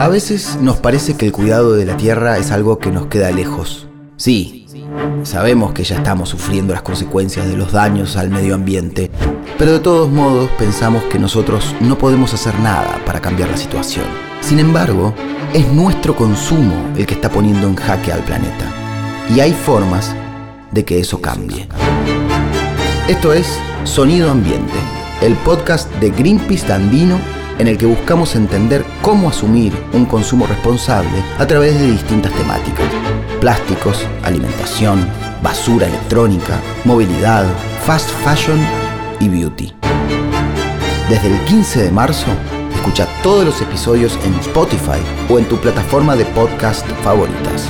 A veces nos parece que el cuidado de la tierra es algo que nos queda lejos. Sí, sabemos que ya estamos sufriendo las consecuencias de los daños al medio ambiente, pero de todos modos pensamos que nosotros no podemos hacer nada para cambiar la situación. Sin embargo, es nuestro consumo el que está poniendo en jaque al planeta. Y hay formas de que eso cambie. Esto es Sonido Ambiente, el podcast de Greenpeace Andino en el que buscamos entender cómo asumir un consumo responsable a través de distintas temáticas. Plásticos, alimentación, basura electrónica, movilidad, fast fashion y beauty. Desde el 15 de marzo, escucha todos los episodios en Spotify o en tu plataforma de podcast favoritas.